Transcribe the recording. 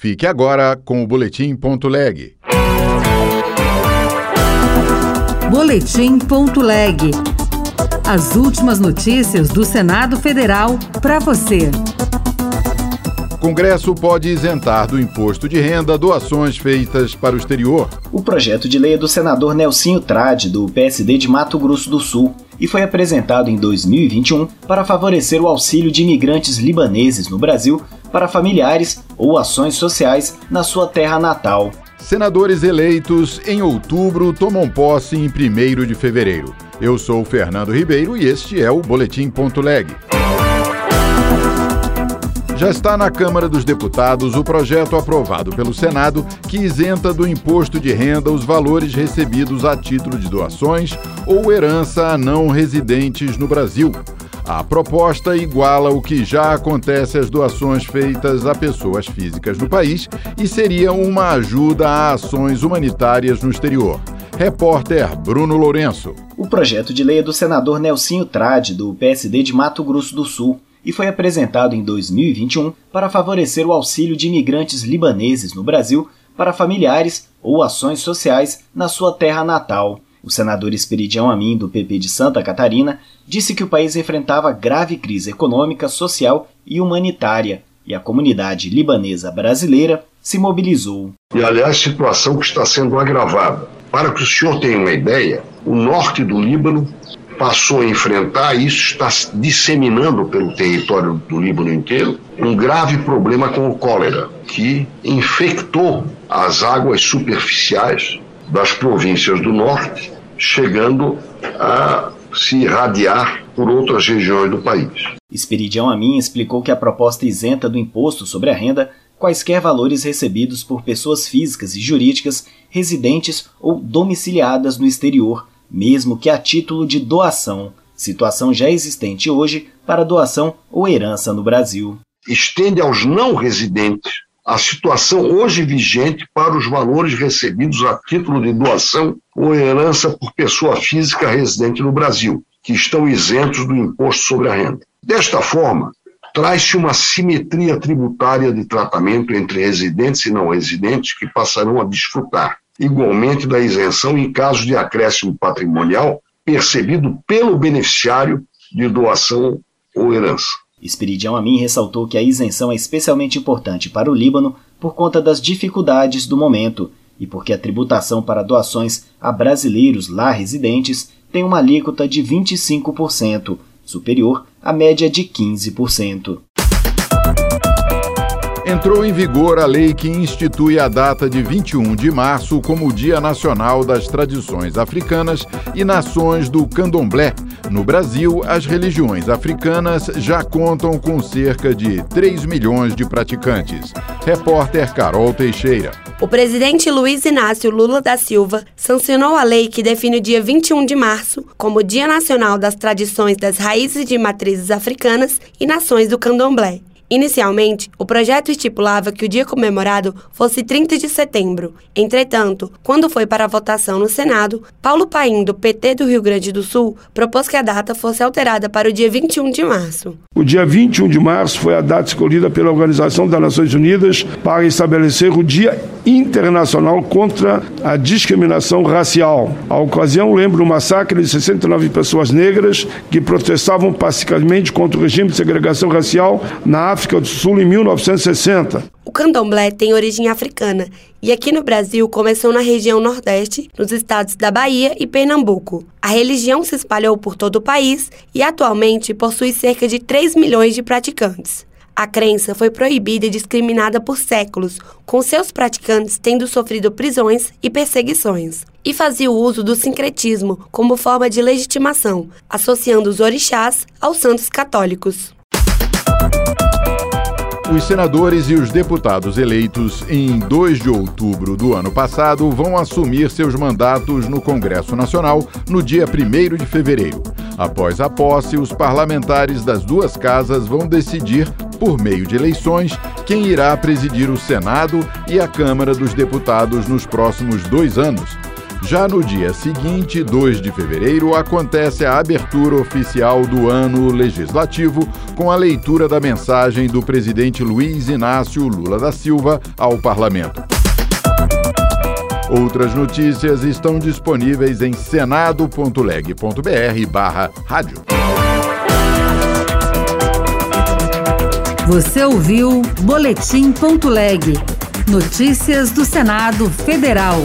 Fique agora com o Boletim.leg. Boletim.leg. As últimas notícias do Senado Federal para você. Congresso pode isentar do imposto de renda doações feitas para o exterior. O projeto de lei é do senador Nelsinho Trade, do PSD de Mato Grosso do Sul, e foi apresentado em 2021 para favorecer o auxílio de imigrantes libaneses no Brasil para familiares ou ações sociais na sua terra natal. Senadores eleitos em outubro tomam posse em 1 de fevereiro. Eu sou Fernando Ribeiro e este é o Boletim.leg. Já está na Câmara dos Deputados o projeto aprovado pelo Senado que isenta do imposto de renda os valores recebidos a título de doações ou herança a não residentes no Brasil. A proposta iguala o que já acontece às doações feitas a pessoas físicas do país e seria uma ajuda a ações humanitárias no exterior. Repórter Bruno Lourenço. O projeto de lei é do senador Nelsinho Trade, do PSD de Mato Grosso do Sul, e foi apresentado em 2021 para favorecer o auxílio de imigrantes libaneses no Brasil para familiares ou ações sociais na sua terra natal. O senador Esperidião Amin, do PP de Santa Catarina, disse que o país enfrentava grave crise econômica, social e humanitária, e a comunidade libanesa brasileira se mobilizou. E, aliás, situação que está sendo agravada. Para que o senhor tenha uma ideia, o norte do Líbano passou a enfrentar, isso está disseminando pelo território do Líbano inteiro, um grave problema com o cólera, que infectou as águas superficiais das províncias do norte, chegando a se irradiar por outras regiões do país. Esperidião Amin explicou que a proposta isenta do imposto sobre a renda quaisquer valores recebidos por pessoas físicas e jurídicas residentes ou domiciliadas no exterior, mesmo que a título de doação, situação já existente hoje para doação ou herança no Brasil. Estende aos não residentes a situação hoje vigente para os valores recebidos a título de doação ou herança por pessoa física residente no Brasil, que estão isentos do imposto sobre a renda. Desta forma, traz-se uma simetria tributária de tratamento entre residentes e não residentes que passarão a desfrutar igualmente da isenção em caso de acréscimo patrimonial percebido pelo beneficiário de doação ou herança. Esperidião Amin ressaltou que a isenção é especialmente importante para o Líbano por conta das dificuldades do momento e porque a tributação para doações a brasileiros lá residentes tem uma alíquota de 25%, superior à média de 15% entrou em vigor a lei que institui a data de 21 de março como Dia Nacional das Tradições Africanas e Nações do Candomblé. No Brasil, as religiões africanas já contam com cerca de 3 milhões de praticantes. Repórter Carol Teixeira. O presidente Luiz Inácio Lula da Silva sancionou a lei que define o dia 21 de março como Dia Nacional das Tradições das Raízes de Matrizes Africanas e Nações do Candomblé. Inicialmente, o projeto estipulava que o dia comemorado fosse 30 de setembro. Entretanto, quando foi para a votação no Senado, Paulo Paim, do PT do Rio Grande do Sul, propôs que a data fosse alterada para o dia 21 de março. O dia 21 de março foi a data escolhida pela Organização das Nações Unidas para estabelecer o Dia Internacional contra a Discriminação Racial. A ocasião lembra o massacre de 69 pessoas negras que protestavam pacificamente contra o regime de segregação racial na África África do Sul em 1960. O candomblé tem origem africana e aqui no Brasil começou na região Nordeste, nos estados da Bahia e Pernambuco. A religião se espalhou por todo o país e atualmente possui cerca de 3 milhões de praticantes. A crença foi proibida e discriminada por séculos, com seus praticantes tendo sofrido prisões e perseguições. E fazia o uso do sincretismo como forma de legitimação, associando os orixás aos santos católicos. Os senadores e os deputados eleitos em 2 de outubro do ano passado vão assumir seus mandatos no Congresso Nacional no dia 1 de fevereiro. Após a posse, os parlamentares das duas casas vão decidir, por meio de eleições, quem irá presidir o Senado e a Câmara dos Deputados nos próximos dois anos. Já no dia seguinte, 2 de fevereiro, acontece a abertura oficial do ano legislativo com a leitura da mensagem do presidente Luiz Inácio Lula da Silva ao parlamento. Outras notícias estão disponíveis em senado.leg.br/barra rádio. Você ouviu Boletim.leg. Notícias do Senado Federal.